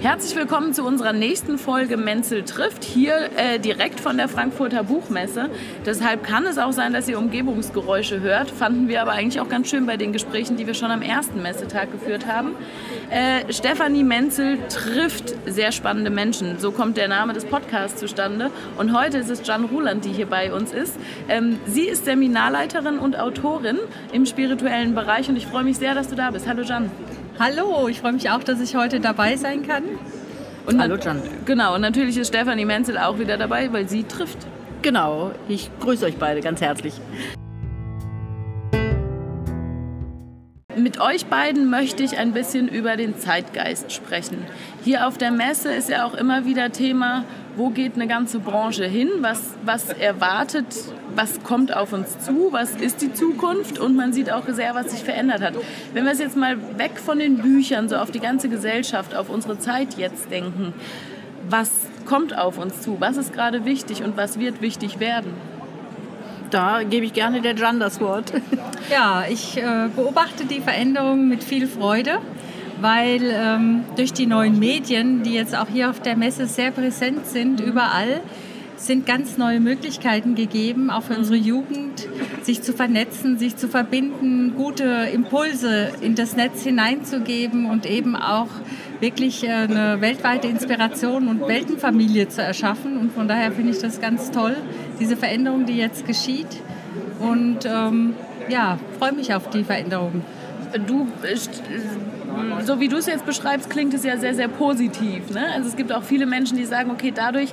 Herzlich willkommen zu unserer nächsten Folge Menzel trifft, hier äh, direkt von der Frankfurter Buchmesse. Deshalb kann es auch sein, dass ihr Umgebungsgeräusche hört. Fanden wir aber eigentlich auch ganz schön bei den Gesprächen, die wir schon am ersten Messetag geführt haben. Äh, Stefanie Menzel trifft sehr spannende Menschen. So kommt der Name des Podcasts zustande. Und heute ist es Jan Ruland, die hier bei uns ist. Ähm, sie ist Seminarleiterin und Autorin im spirituellen Bereich und ich freue mich sehr, dass du da bist. Hallo Jan. Hallo, ich freue mich auch, dass ich heute dabei sein kann. Und Hallo Jan. Genau, und natürlich ist Stefanie Menzel auch wieder dabei, weil sie trifft. Genau, ich grüße euch beide ganz herzlich. Mit euch beiden möchte ich ein bisschen über den Zeitgeist sprechen. Hier auf der Messe ist ja auch immer wieder Thema, wo geht eine ganze Branche hin, was, was erwartet, was kommt auf uns zu, was ist die Zukunft und man sieht auch sehr, was sich verändert hat. Wenn wir es jetzt mal weg von den Büchern, so auf die ganze Gesellschaft, auf unsere Zeit jetzt denken, was kommt auf uns zu, was ist gerade wichtig und was wird wichtig werden? Da gebe ich gerne der Jan das Wort. Ja, ich äh, beobachte die Veränderungen mit viel Freude weil ähm, durch die neuen Medien, die jetzt auch hier auf der Messe sehr präsent sind, überall, sind ganz neue Möglichkeiten gegeben, auch für unsere Jugend, sich zu vernetzen, sich zu verbinden, gute Impulse in das Netz hineinzugeben und eben auch wirklich äh, eine weltweite Inspiration und Weltenfamilie zu erschaffen. Und von daher finde ich das ganz toll, diese Veränderung, die jetzt geschieht. Und ähm, ja, freue mich auf die Veränderung. Du so wie du es jetzt beschreibst, klingt es ja sehr, sehr positiv. Ne? Also es gibt auch viele Menschen, die sagen, okay, dadurch,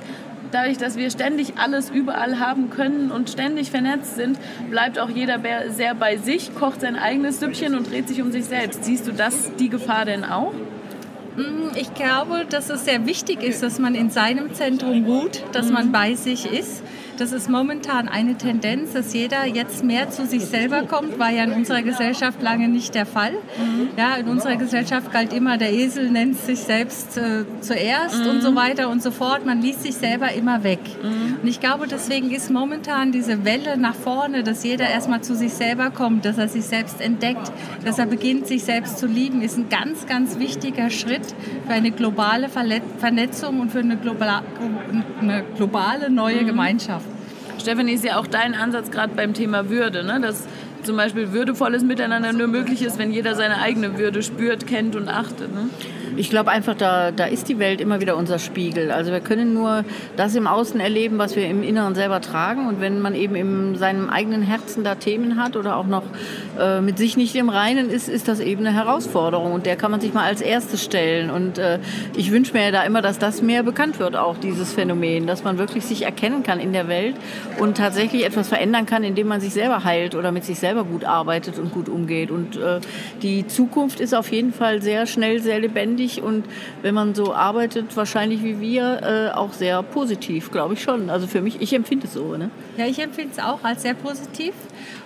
dadurch, dass wir ständig alles überall haben können und ständig vernetzt sind, bleibt auch jeder sehr bei sich, kocht sein eigenes Süppchen und dreht sich um sich selbst. Siehst du das, die Gefahr denn auch? Mm, ich glaube, dass es sehr wichtig ist, dass man in seinem Zentrum ruht, dass man bei sich ist das ist momentan eine Tendenz, dass jeder jetzt mehr zu sich selber kommt, war ja in unserer Gesellschaft lange nicht der Fall. Mhm. Ja, in unserer Gesellschaft galt immer, der Esel nennt sich selbst äh, zuerst mhm. und so weiter und so fort. Man liest sich selber immer weg. Mhm. Und ich glaube, deswegen ist momentan diese Welle nach vorne, dass jeder erstmal zu sich selber kommt, dass er sich selbst entdeckt, dass er beginnt, sich selbst zu lieben, ist ein ganz, ganz wichtiger Schritt für eine globale Vernetzung und für eine globale, eine globale neue mhm. Gemeinschaft. Stefanie, ist ja auch dein Ansatz gerade beim Thema Würde, ne? dass zum Beispiel würdevolles Miteinander nur möglich ist, wenn jeder seine eigene Würde spürt, kennt und achtet. Ne? Ich glaube einfach, da, da ist die Welt immer wieder unser Spiegel. Also wir können nur das im Außen erleben, was wir im Inneren selber tragen. Und wenn man eben in seinem eigenen Herzen da Themen hat oder auch noch äh, mit sich nicht im Reinen ist, ist das eben eine Herausforderung. Und der kann man sich mal als erstes stellen. Und äh, ich wünsche mir da immer, dass das mehr bekannt wird, auch dieses Phänomen, dass man wirklich sich erkennen kann in der Welt und tatsächlich etwas verändern kann, indem man sich selber heilt oder mit sich selber gut arbeitet und gut umgeht. Und äh, die Zukunft ist auf jeden Fall sehr schnell, sehr lebendig lebendig und wenn man so arbeitet, wahrscheinlich wie wir, äh, auch sehr positiv, glaube ich schon. Also für mich, ich empfinde es so. Ne? Ja, ich empfinde es auch als sehr positiv.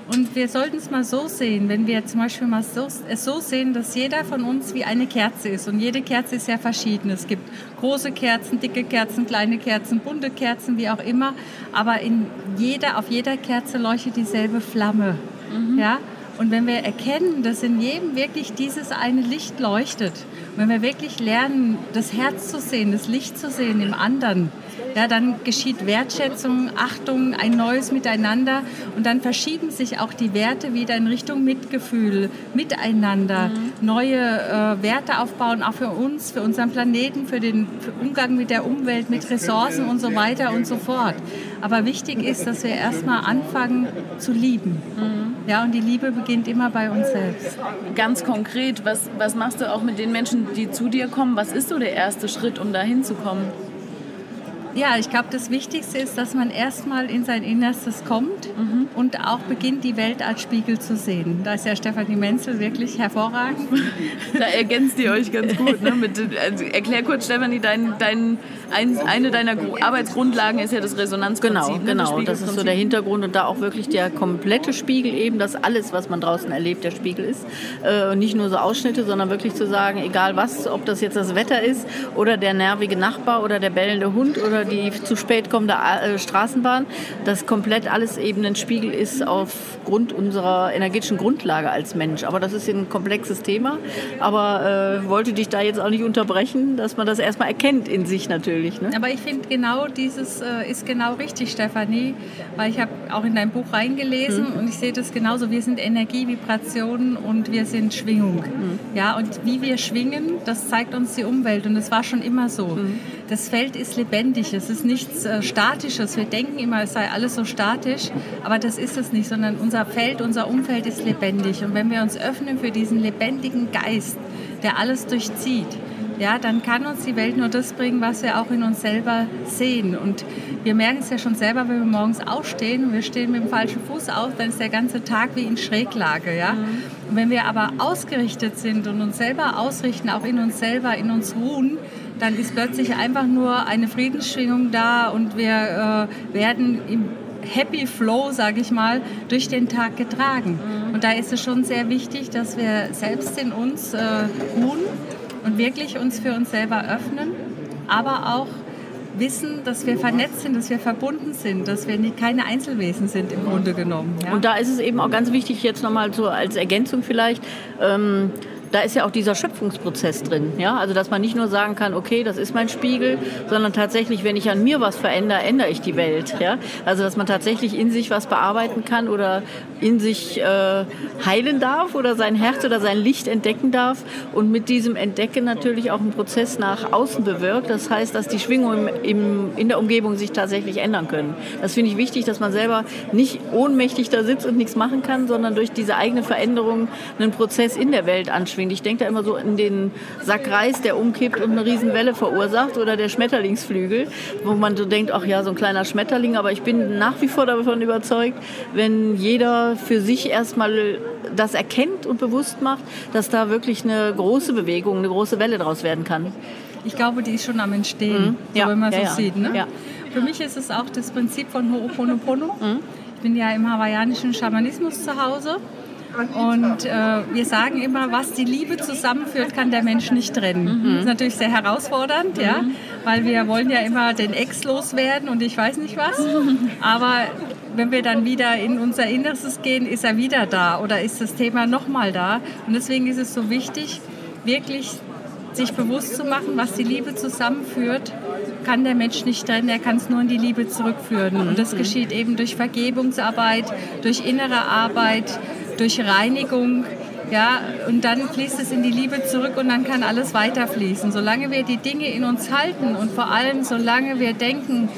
Und wir sollten es mal so sehen, wenn wir zum Beispiel mal so, es so sehen, dass jeder von uns wie eine Kerze ist. Und jede Kerze ist ja verschieden. Es gibt große Kerzen, dicke Kerzen, kleine Kerzen, bunte Kerzen, wie auch immer. Aber in jeder, auf jeder Kerze leuchtet dieselbe Flamme. Mhm. Ja? Und wenn wir erkennen, dass in jedem wirklich dieses eine Licht leuchtet, wenn wir wirklich lernen, das Herz zu sehen, das Licht zu sehen im anderen, ja, dann geschieht Wertschätzung, Achtung, ein neues Miteinander und dann verschieben sich auch die Werte wieder in Richtung Mitgefühl, Miteinander, mhm. neue äh, Werte aufbauen, auch für uns, für unseren Planeten, für den für Umgang mit der Umwelt, mit Ressourcen und so weiter und so fort. Aber wichtig ist, dass wir erstmal anfangen zu lieben. Mhm. Ja, und die Liebe beginnt immer bei uns selbst. Ganz konkret, was, was machst du auch mit den Menschen, die zu dir kommen? Was ist so der erste Schritt, um da hinzukommen? Ja, ich glaube, das Wichtigste ist, dass man erstmal in sein Innerstes kommt mhm. und auch beginnt, die Welt als Spiegel zu sehen. Da ist ja Stefanie Menzel wirklich hervorragend. Da ergänzt ihr euch ganz gut. Ne? Mit, also erklär kurz, Stefanie, dein, dein, ein, eine deiner Arbeitsgrundlagen ist ja das Resonanzprinzip. Genau, ne? genau. Das, das ist so der Hintergrund und da auch wirklich der komplette Spiegel eben, dass alles, was man draußen erlebt, der Spiegel ist. Äh, nicht nur so Ausschnitte, sondern wirklich zu sagen, egal was, ob das jetzt das Wetter ist oder der nervige Nachbar oder der bellende Hund oder die zu spät kommende äh, Straßenbahn, dass komplett alles eben ein Spiegel Spiegel ist aufgrund unserer energetischen Grundlage als Mensch. Aber das ist ein komplexes Thema. Aber äh, wollte dich da jetzt auch nicht unterbrechen, dass man das erstmal erkennt in sich natürlich. Ne? Aber ich finde genau dieses äh, ist genau richtig, Stefanie, weil ich habe auch in dein Buch reingelesen mhm. und ich sehe das genauso. Wir sind Energie, Vibrationen und wir sind Schwingung. Mhm. Ja, und wie wir schwingen, das zeigt uns die Umwelt und das war schon immer so. Mhm. Das Feld ist lebendig, es ist nichts äh, Statisches. Wir denken immer, es sei alles so statisch, aber das ist es nicht, sondern unser Feld, unser Umfeld ist lebendig. Und wenn wir uns öffnen für diesen lebendigen Geist, der alles durchzieht, ja, dann kann uns die Welt nur das bringen, was wir auch in uns selber sehen. Und wir merken es ja schon selber, wenn wir morgens aufstehen und wir stehen mit dem falschen Fuß auf, dann ist der ganze Tag wie in Schräglage. Ja? Mhm. Und wenn wir aber ausgerichtet sind und uns selber ausrichten, auch in uns selber, in uns ruhen, dann ist plötzlich einfach nur eine Friedensschwingung da und wir äh, werden im Happy Flow, sage ich mal, durch den Tag getragen. Mhm. Und da ist es schon sehr wichtig, dass wir selbst in uns äh, ruhen und wirklich uns für uns selber öffnen, aber auch wissen, dass wir vernetzt sind, dass wir verbunden sind, dass wir nicht, keine Einzelwesen sind im Grunde genommen. Ja? Und da ist es eben auch ganz wichtig, jetzt nochmal so als Ergänzung vielleicht, ähm, da ist ja auch dieser Schöpfungsprozess drin. Ja? Also dass man nicht nur sagen kann, okay, das ist mein Spiegel, sondern tatsächlich, wenn ich an mir was verändere, ändere ich die Welt. Ja? Also dass man tatsächlich in sich was bearbeiten kann oder in sich äh, heilen darf oder sein Herz oder sein Licht entdecken darf und mit diesem Entdecken natürlich auch einen Prozess nach außen bewirkt. Das heißt, dass die Schwingungen im, in der Umgebung sich tatsächlich ändern können. Das finde ich wichtig, dass man selber nicht ohnmächtig da sitzt und nichts machen kann, sondern durch diese eigene Veränderung einen Prozess in der Welt anschwingt anstrengend. Ich denke da immer so in den Sack Reis, der umkippt und eine Riesenwelle verursacht oder der Schmetterlingsflügel, wo man so denkt, ach ja, so ein kleiner Schmetterling. Aber ich bin nach wie vor davon überzeugt, wenn jeder für sich erstmal das erkennt und bewusst macht, dass da wirklich eine große Bewegung, eine große Welle draus werden kann. Ich glaube, die ist schon am Entstehen, mhm. ja. wenn man ja, so ja. sieht. Ne? Für mich ist es auch das Prinzip von Ho'oponopono. Mhm. Ich bin ja im hawaiianischen Schamanismus zu Hause und äh, wir sagen immer, was die Liebe zusammenführt, kann der Mensch nicht trennen. Mhm. Das ist natürlich sehr herausfordernd, mhm. ja, weil wir wollen ja immer den Ex loswerden und ich weiß nicht was. Aber wenn wir dann wieder in unser Innerstes gehen, ist er wieder da oder ist das Thema nochmal da. Und deswegen ist es so wichtig, wirklich sich bewusst zu machen, was die Liebe zusammenführt, kann der Mensch nicht trennen, er kann es nur in die Liebe zurückführen. Und das mhm. geschieht eben durch Vergebungsarbeit, durch innere Arbeit, durch Reinigung. Ja, und dann fließt es in die Liebe zurück und dann kann alles weiterfließen. Solange wir die Dinge in uns halten und vor allem solange wir denken,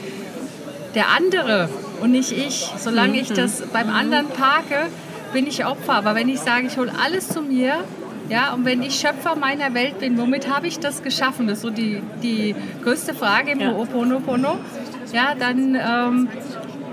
der andere und nicht ich, solange ich mhm. das beim anderen parke, bin ich Opfer. Aber wenn ich sage, ich hole alles zu mir, ja, und wenn ich Schöpfer meiner Welt bin, womit habe ich das geschaffen? Das ist so die, die größte Frage im ja. Ho'oponopono. Ja, dann ähm,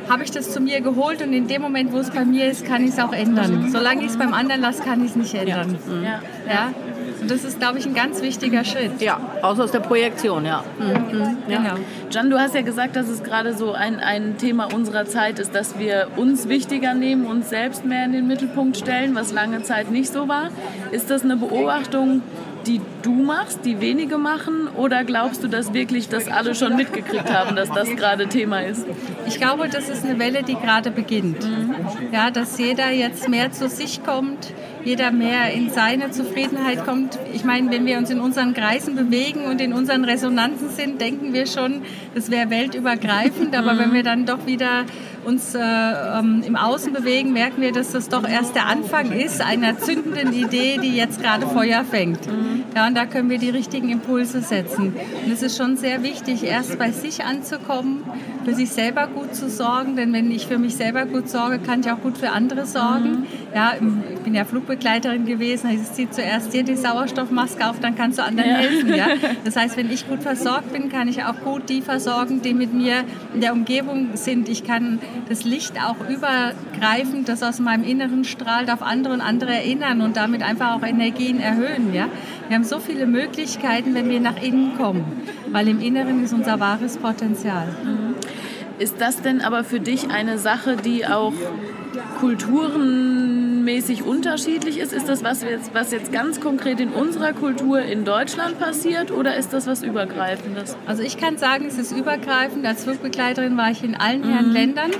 habe ich das zu mir geholt und in dem Moment, wo es bei mir ist, kann ich es auch ändern. Solange ich es beim anderen lasse, kann ich es nicht ändern. Ja. ja. Und das ist, glaube ich, ein ganz wichtiger Schritt. Ja, außer aus der Projektion, ja. Mhm. ja. Genau. Jan, du hast ja gesagt, dass es gerade so ein, ein Thema unserer Zeit ist, dass wir uns wichtiger nehmen, uns selbst mehr in den Mittelpunkt stellen, was lange Zeit nicht so war. Ist das eine Beobachtung, die du machst, die wenige machen? Oder glaubst du, dass wirklich das alle schon mitgekriegt haben, dass das gerade Thema ist? Ich glaube, das ist eine Welle, die gerade beginnt. Mhm. Ja, dass jeder jetzt mehr zu sich kommt, jeder mehr in seine Zufriedenheit kommt. Ich meine, wenn wir uns in unseren Kreisen bewegen und in unseren Resonanzen sind, denken wir schon, das wäre weltübergreifend. Aber wenn wir dann doch wieder uns äh, ähm, im Außen bewegen, merken wir, dass das doch erst der Anfang ist einer zündenden Idee, die jetzt gerade Feuer fängt. Mhm. Ja, und da können wir die richtigen Impulse setzen. Und es ist schon sehr wichtig, erst bei sich anzukommen, für sich selber gut zu sorgen, denn wenn ich für mich selber gut sorge, kann ich auch gut für andere sorgen. Mhm. Ja, ich bin ja Flugbegleiterin gewesen, also ich ziehe zuerst dir die Sauerstoffmaske auf, dann kannst du anderen ja. helfen. Ja? Das heißt, wenn ich gut versorgt bin, kann ich auch gut die versorgen, die mit mir in der Umgebung sind. Ich kann das Licht auch übergreifend, das aus meinem Inneren strahlt, auf andere und andere erinnern und damit einfach auch Energien erhöhen. Ja? Wir haben so viele Möglichkeiten, wenn wir nach innen kommen, weil im Inneren ist unser wahres Potenzial. Ist das denn aber für dich eine Sache, die auch kulturenmäßig unterschiedlich ist? Ist das was jetzt, was jetzt ganz konkret in unserer Kultur in Deutschland passiert oder ist das was Übergreifendes? Also ich kann sagen, es ist übergreifend. Als Flugbegleiterin war ich in allen Herren mhm. Ländern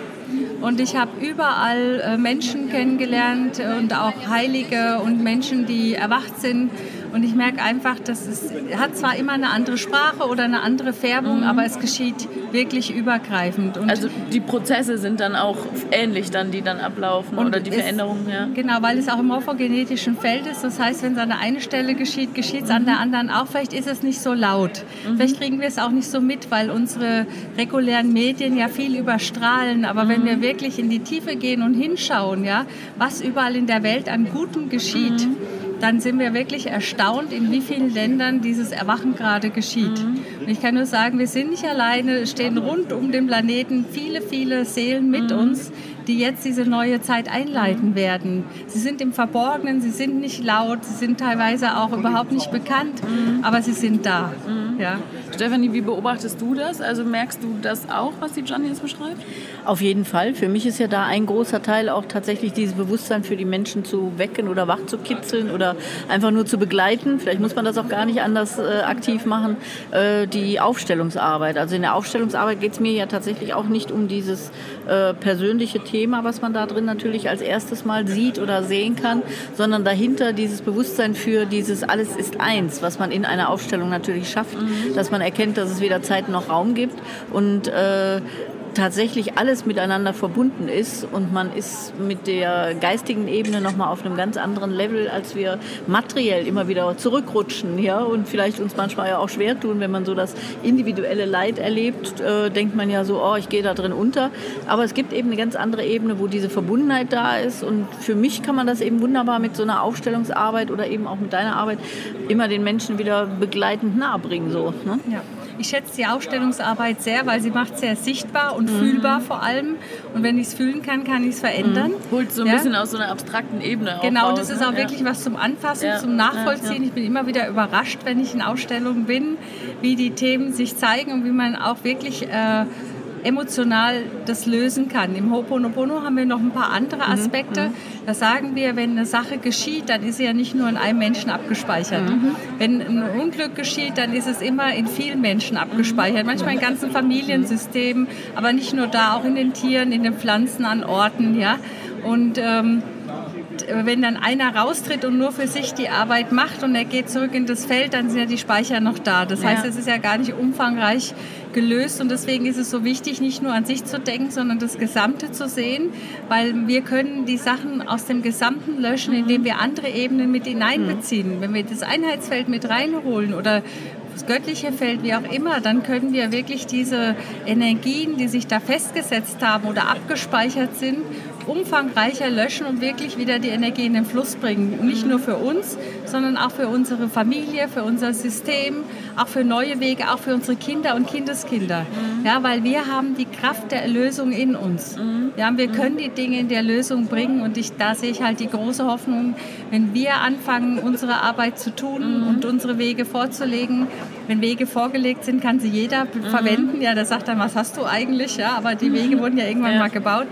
Und ich habe überall äh, Menschen kennengelernt und auch Heilige und Menschen, die erwacht sind und ich merke einfach, dass es hat zwar immer eine andere Sprache oder eine andere Färbung, mhm. aber es geschieht wirklich übergreifend. Und also die Prozesse sind dann auch ähnlich, dann, die dann ablaufen oder die Veränderungen. Ja. Genau, weil es auch im morphogenetischen Feld ist. Das heißt, wenn es an der einen Stelle geschieht, geschieht es mhm. an der anderen auch. Vielleicht ist es nicht so laut. Mhm. Vielleicht kriegen wir es auch nicht so mit, weil unsere regulären Medien ja viel überstrahlen. Aber wenn mhm. wir wirklich in die Tiefe gehen und hinschauen, ja, was überall in der Welt an Gutem geschieht, mhm dann sind wir wirklich erstaunt, in wie vielen Ländern dieses Erwachen gerade geschieht. Mhm. Und ich kann nur sagen, wir sind nicht alleine, stehen rund um den Planeten viele, viele Seelen mit mhm. uns, die jetzt diese neue Zeit einleiten werden. Sie sind im Verborgenen, sie sind nicht laut, sie sind teilweise auch überhaupt nicht bekannt, mhm. aber sie sind da. Ja. Stefanie, wie beobachtest du das? Also merkst du das auch, was die Gianni jetzt beschreibt? Auf jeden Fall. Für mich ist ja da ein großer Teil auch tatsächlich dieses Bewusstsein für die Menschen zu wecken oder wach zu kitzeln oder einfach nur zu begleiten. Vielleicht muss man das auch gar nicht anders äh, aktiv machen. Äh, die Aufstellungsarbeit. Also in der Aufstellungsarbeit geht es mir ja tatsächlich auch nicht um dieses äh, persönliche Thema, was man da drin natürlich als erstes mal sieht oder sehen kann, sondern dahinter dieses Bewusstsein für dieses alles ist eins, was man in einer Aufstellung natürlich schafft. Dass man erkennt, dass es weder Zeit noch Raum gibt. Und äh, tatsächlich alles miteinander verbunden ist und man ist mit der geistigen Ebene nochmal auf einem ganz anderen Level, als wir materiell immer wieder zurückrutschen, ja, und vielleicht uns manchmal ja auch schwer tun, wenn man so das individuelle Leid erlebt, äh, denkt man ja so, oh, ich gehe da drin unter, aber es gibt eben eine ganz andere Ebene, wo diese Verbundenheit da ist und für mich kann man das eben wunderbar mit so einer Aufstellungsarbeit oder eben auch mit deiner Arbeit immer den Menschen wieder begleitend nahebringen, so, ne? Ja. Ich schätze die Ausstellungsarbeit sehr, weil sie macht sehr sichtbar und mhm. fühlbar vor allem. Und wenn ich es fühlen kann, kann ich es verändern. Mhm. Holt so ein ja? bisschen aus so einer abstrakten Ebene Genau, und das ist auch ne? wirklich was zum Anfassen, ja. zum Nachvollziehen. Ja, ich bin immer wieder überrascht, wenn ich in Ausstellungen bin, wie die Themen sich zeigen und wie man auch wirklich... Äh, emotional das lösen kann. Im Ho'oponopono haben wir noch ein paar andere mhm, Aspekte. Mhm. Da sagen wir, wenn eine Sache geschieht, dann ist sie ja nicht nur in einem Menschen abgespeichert. Mhm. Wenn ein Unglück geschieht, dann ist es immer in vielen Menschen abgespeichert. Manchmal in ganzen Familiensystemen, aber nicht nur da, auch in den Tieren, in den Pflanzen, an Orten. Ja? Und ähm, wenn dann einer raustritt und nur für sich die Arbeit macht und er geht zurück in das Feld, dann sind ja die Speicher noch da. Das heißt, es ist ja gar nicht umfangreich gelöst und deswegen ist es so wichtig, nicht nur an sich zu denken, sondern das Gesamte zu sehen, weil wir können die Sachen aus dem Gesamten löschen, indem wir andere Ebenen mit hineinbeziehen. Wenn wir das Einheitsfeld mit reinholen oder das göttliche Feld, wie auch immer, dann können wir wirklich diese Energien, die sich da festgesetzt haben oder abgespeichert sind, umfangreicher löschen und wirklich wieder die Energie in den Fluss bringen. Nicht nur für uns, sondern auch für unsere Familie, für unser System, auch für neue Wege, auch für unsere Kinder und Kindeskinder. Mhm. Ja, weil wir haben die Kraft der Erlösung in uns. Mhm. Ja, wir können die Dinge in die Erlösung bringen und ich, da sehe ich halt die große Hoffnung, wenn wir anfangen, unsere Arbeit zu tun mhm. und unsere Wege vorzulegen. Wenn Wege vorgelegt sind, kann sie jeder mhm. verwenden. Ja, der sagt dann, was hast du eigentlich? Ja, aber die Wege wurden ja irgendwann ja. mal gebaut.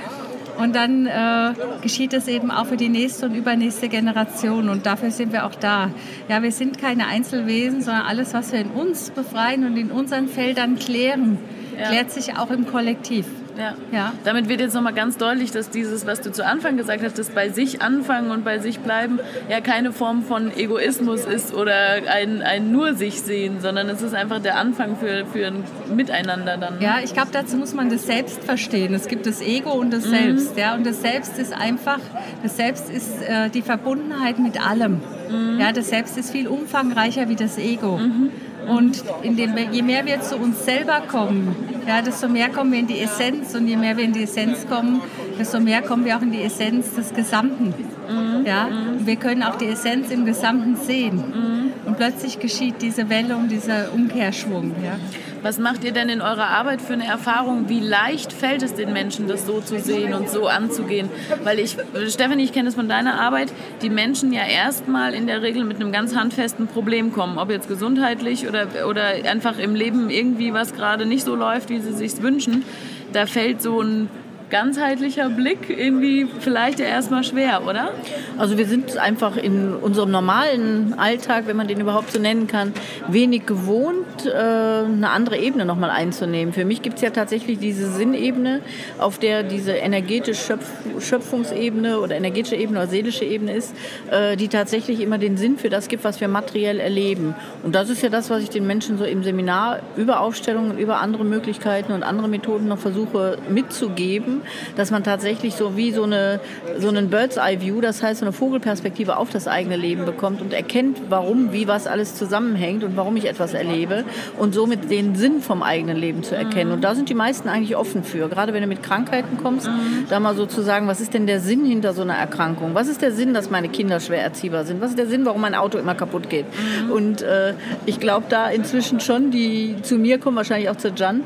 Und dann äh, geschieht es eben auch für die nächste und übernächste Generation. Und dafür sind wir auch da. Ja, wir sind keine Einzelwesen, sondern alles, was wir in uns befreien und in unseren Feldern klären, ja. klärt sich auch im Kollektiv. Ja. ja. Damit wird jetzt nochmal ganz deutlich, dass dieses, was du zu Anfang gesagt hast, das bei sich anfangen und bei sich bleiben, ja keine Form von Egoismus ist oder ein, ein nur sich sehen, sondern es ist einfach der Anfang für, für ein Miteinander dann. Ja, ich glaube, dazu muss man das Selbst verstehen. Es gibt das Ego und das mhm. Selbst. Ja? Und das Selbst ist einfach, das Selbst ist äh, die Verbundenheit mit allem. Mhm. Ja, das Selbst ist viel umfangreicher wie das Ego. Mhm. Und dem, je mehr wir zu uns selber kommen, ja, desto mehr kommen wir in die Essenz. Und je mehr wir in die Essenz kommen, desto mehr kommen wir auch in die Essenz des Gesamten. Mhm. Ja? Und wir können auch die Essenz im Gesamten sehen. Mhm. Und plötzlich geschieht diese Welle und dieser Umkehrschwung. Ja? Was macht ihr denn in eurer Arbeit für eine Erfahrung? Wie leicht fällt es den Menschen, das so zu sehen und so anzugehen? Weil ich, Stefanie, ich kenne es von deiner Arbeit, die Menschen ja erstmal in der Regel mit einem ganz handfesten Problem kommen, ob jetzt gesundheitlich oder, oder einfach im Leben irgendwie was gerade nicht so läuft, wie sie sich wünschen. Da fällt so ein ganzheitlicher Blick irgendwie vielleicht erstmal schwer, oder? Also wir sind einfach in unserem normalen Alltag, wenn man den überhaupt so nennen kann, wenig gewohnt, äh, eine andere Ebene nochmal einzunehmen. Für mich gibt es ja tatsächlich diese Sinnebene, auf der diese energetische Schöpfungsebene oder energetische Ebene oder seelische Ebene ist, äh, die tatsächlich immer den Sinn für das gibt, was wir materiell erleben. Und das ist ja das, was ich den Menschen so im Seminar über Aufstellungen, über andere Möglichkeiten und andere Methoden noch versuche mitzugeben, dass man tatsächlich so wie so, eine, so einen Bird's Eye View, das heißt so eine Vogelperspektive auf das eigene Leben bekommt und erkennt, warum, wie was alles zusammenhängt und warum ich etwas erlebe und somit den Sinn vom eigenen Leben zu erkennen. Und da sind die meisten eigentlich offen für. Gerade wenn du mit Krankheiten kommst, mhm. da mal so zu sagen, was ist denn der Sinn hinter so einer Erkrankung? Was ist der Sinn, dass meine Kinder schwer erziehbar sind? Was ist der Sinn, warum mein Auto immer kaputt geht? Mhm. Und äh, ich glaube da inzwischen schon, die zu mir kommen, wahrscheinlich auch zu Jan,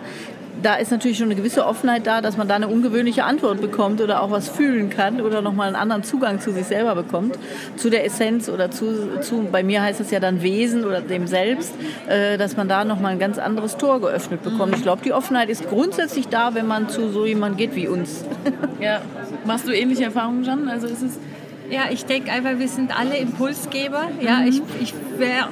da ist natürlich schon eine gewisse Offenheit da, dass man da eine ungewöhnliche Antwort bekommt oder auch was fühlen kann oder nochmal einen anderen Zugang zu sich selber bekommt, zu der Essenz oder zu, zu bei mir heißt es ja dann Wesen oder dem Selbst, äh, dass man da nochmal ein ganz anderes Tor geöffnet bekommt. Ich glaube, die Offenheit ist grundsätzlich da, wenn man zu so jemandem geht wie uns. Ja, machst du ähnliche Erfahrungen, Jan? Also ist es ja, ich denke einfach, wir sind alle Impulsgeber. Ja, mhm. ich, ich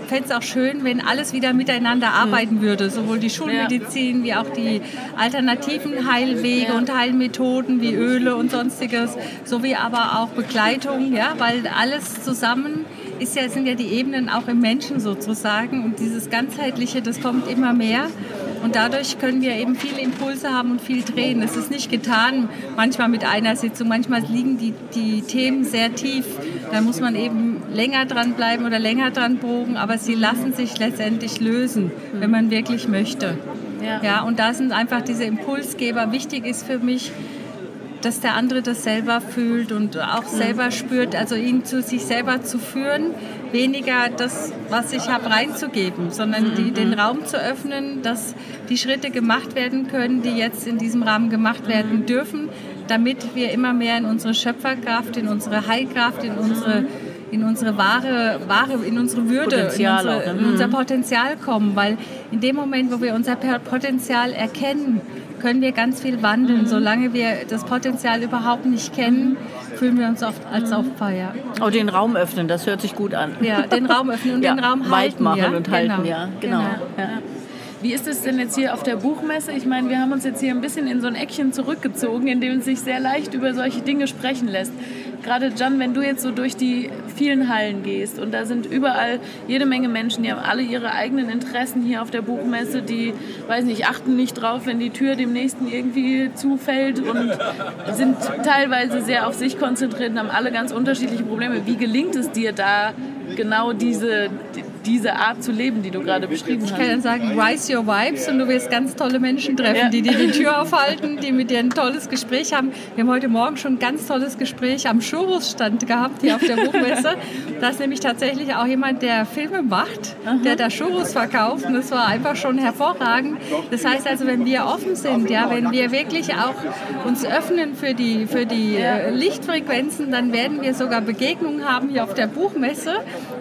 fände es auch schön, wenn alles wieder miteinander mhm. arbeiten würde. Sowohl die Schulmedizin wie auch die alternativen Heilwege und Heilmethoden wie Öle und sonstiges, sowie aber auch Begleitung, ja, weil alles zusammen ist ja, sind ja die Ebenen auch im Menschen sozusagen und dieses ganzheitliche, das kommt immer mehr. Und dadurch können wir eben viele Impulse haben und viel drehen. Es ist nicht getan, manchmal mit einer Sitzung. Manchmal liegen die, die Themen sehr tief. Da muss man eben länger dran bleiben oder länger dran bogen. Aber sie lassen sich letztendlich lösen, wenn man wirklich möchte. Ja. ja, und da sind einfach diese Impulsgeber. Wichtig ist für mich, dass der andere das selber fühlt und auch selber spürt, also ihn zu sich selber zu führen, weniger das, was ich habe, reinzugeben, sondern die, den Raum zu öffnen, dass die Schritte gemacht werden können, die jetzt in diesem Rahmen gemacht werden dürfen, damit wir immer mehr in unsere Schöpferkraft, in unsere Heilkraft, in unsere in unsere wahre, wahre in unsere Würde, Potenzial in, unsere, in unser Potenzial kommen, weil in dem Moment, wo wir unser Potenzial erkennen, können wir ganz viel wandeln. Mhm. Solange wir das Potenzial überhaupt nicht kennen, fühlen wir uns oft als mhm. Opfer. Oh, den Raum öffnen, das hört sich gut an. Ja, den Raum öffnen und ja, den Raum halten. Weit machen ja? und halten, genau. ja. Genau. genau. Ja. Wie ist es denn jetzt hier auf der Buchmesse? Ich meine, wir haben uns jetzt hier ein bisschen in so ein Eckchen zurückgezogen, in dem es sich sehr leicht über solche Dinge sprechen lässt. Gerade Jan, wenn du jetzt so durch die vielen Hallen gehst und da sind überall jede Menge Menschen, die haben alle ihre eigenen Interessen hier auf der Buchmesse, die, weiß nicht, achten nicht drauf, wenn die Tür dem Nächsten irgendwie zufällt und sind teilweise sehr auf sich konzentriert und haben alle ganz unterschiedliche Probleme. Wie gelingt es dir da genau diese, diese Art zu leben, die du gerade beschrieben hast. Ich kann dann sagen, rise your vibes und du wirst ganz tolle Menschen treffen, ja. die dir die Tür aufhalten, die mit dir ein tolles Gespräch haben. Wir haben heute Morgen schon ein ganz tolles Gespräch am Churros-Stand gehabt, hier auf der Buchmesse. da ist nämlich tatsächlich auch jemand, der Filme macht, Aha. der da Churros verkauft und das war einfach schon hervorragend. Das heißt also, wenn wir offen sind, ja, wenn wir wirklich auch uns öffnen für die, für die äh, Lichtfrequenzen, dann werden wir sogar Begegnungen haben hier auf der Buchmesse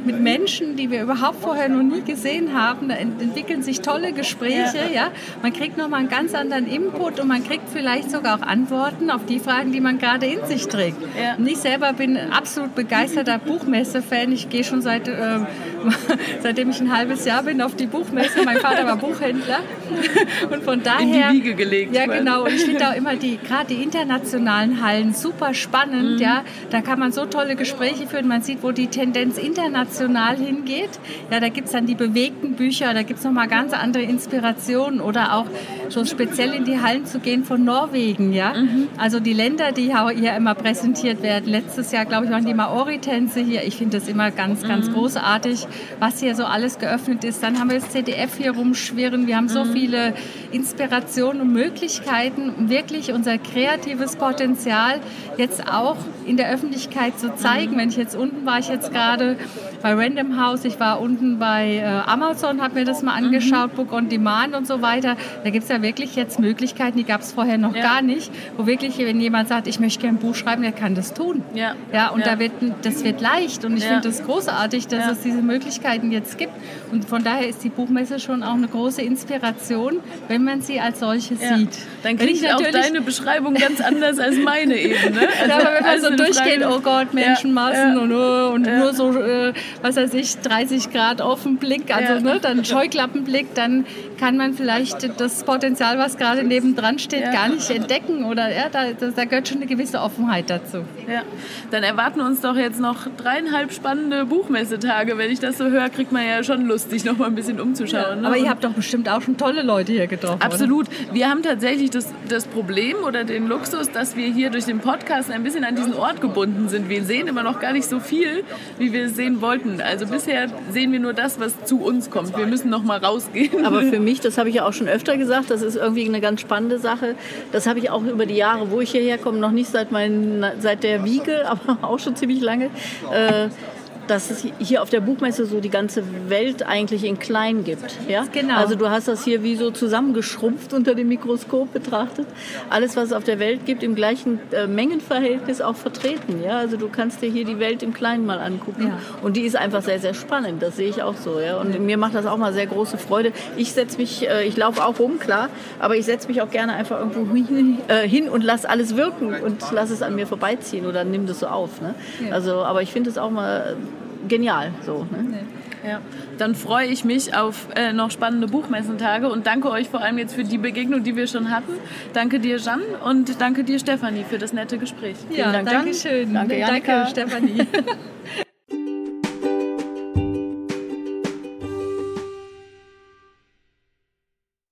mit Menschen, die wir überhaupt vorher noch nie gesehen haben. Da entwickeln sich tolle Gespräche. Ja. Man kriegt nochmal einen ganz anderen Input und man kriegt vielleicht sogar auch Antworten auf die Fragen, die man gerade in sich trägt. Ja. Und ich selber bin absolut begeisterter Buchmesse-Fan. Ich gehe schon seit, äh, seitdem ich ein halbes Jahr bin auf die Buchmesse. Mein Vater war Buchhändler. Und von daher... In die Wiege gelegt. Ja, genau. Und ich finde auch immer die, gerade die internationalen Hallen super spannend. Mhm. Ja. Da kann man so tolle Gespräche führen. Man sieht, wo die Tendenz international hingeht. Ja, da gibt es dann die bewegten Bücher, da gibt es nochmal ganz andere Inspirationen oder auch so speziell in die Hallen zu gehen von Norwegen. Ja? Mhm. Also die Länder, die hier immer präsentiert werden. Letztes Jahr, glaube ich, waren die Maori-Tänze hier. Ich finde das immer ganz, ganz mhm. großartig, was hier so alles geöffnet ist. Dann haben wir das ZDF hier rumschwirren. Wir haben so mhm. viele Inspirationen und Möglichkeiten, um wirklich unser kreatives Potenzial jetzt auch in der Öffentlichkeit zu zeigen. Mhm. Wenn ich jetzt unten war, ich jetzt gerade bei Random House, ich war unten bei äh, Amazon, habe mir das mal angeschaut, mhm. Book on Demand und so weiter. Da gibt es ja wirklich jetzt Möglichkeiten, die gab es vorher noch Ja. gar nicht, wo wirklich, wenn jemand sagt, ich möchte gerne ein Buch schreiben, der kann das tun. Ja. Ja, und Ja. Da wird, das wird leicht und ich finde das großartig, dass es diese Möglichkeiten jetzt gibt. Und von daher ist die Buchmesse schon auch eine große Inspiration, wenn man sie als solche sieht. Dann klingt ich auch natürlich- deine Beschreibung ganz anders als meine eben. Ne? Ja, aber wenn man Also so durchgeht, oh Gott, Menschenmassen und, oh, und nur so, äh, was weiß ich, 30 Grad auf den Blick, also Ja. ne, dann Scheuklappenblick, dann kann man vielleicht das Potenzial, was gerade nebendran steht, Ja. gar nicht entdecken. Oder ja, da, da, gehört schon eine gewisse Offenheit dazu. Ja, dann erwarten uns doch jetzt noch dreieinhalb spannende Buchmessetage. Wenn ich das so höre, kriegt man ja schon Lust, sich noch mal ein bisschen umzuschauen. ne? Aber ihr habt doch bestimmt auch schon tolle Leute hier getroffen. oder? Absolut. Wir haben tatsächlich das, das Problem oder den Luxus, dass wir hier durch den Podcast ein bisschen an diesen Ort gebunden sind. Wir sehen immer noch gar nicht so viel, wie wir es sehen wollten. Also bisher sehen wir nur das, was zu uns kommt. Wir müssen noch mal rausgehen. Aber für mich, das habe ich ja auch schon öfter gesagt, das ist irgendwie eine ganz spannende Sache. Das habe ich auch über die Jahre, wo ich hierher komme, noch nicht seit, meinen, seit der Wiege, aber auch schon ziemlich lange. Äh, dass es hier auf der Buchmesse so die ganze Welt eigentlich in klein gibt. Ja? Genau. Also du hast das hier wie so zusammengeschrumpft unter dem Mikroskop betrachtet. Alles, was es auf der Welt gibt, im gleichen äh, Mengenverhältnis auch vertreten. Ja? Also du kannst dir hier die Welt im Kleinen mal angucken. Ja. Und die ist einfach sehr, sehr spannend. Das sehe ich auch so. Ja? Und mir macht das auch mal sehr große Freude. Ich setze mich, äh, ich laufe auch rum, klar, aber ich setze mich auch gerne einfach irgendwo hin, äh, hin und lasse alles wirken und lasse es an mir vorbeiziehen oder nimm das so auf. Ne? Ja. Also, aber ich finde es auch mal genial. So, ne? Ja, dann freue ich mich auf äh, noch spannende Buchmessentage und danke euch vor allem jetzt für die Begegnung, die wir schon hatten. Danke dir, Jeanne, und danke dir, Stefanie, für das nette Gespräch. Ja, Dank, danke Jan. schön. Danke, danke Stefanie.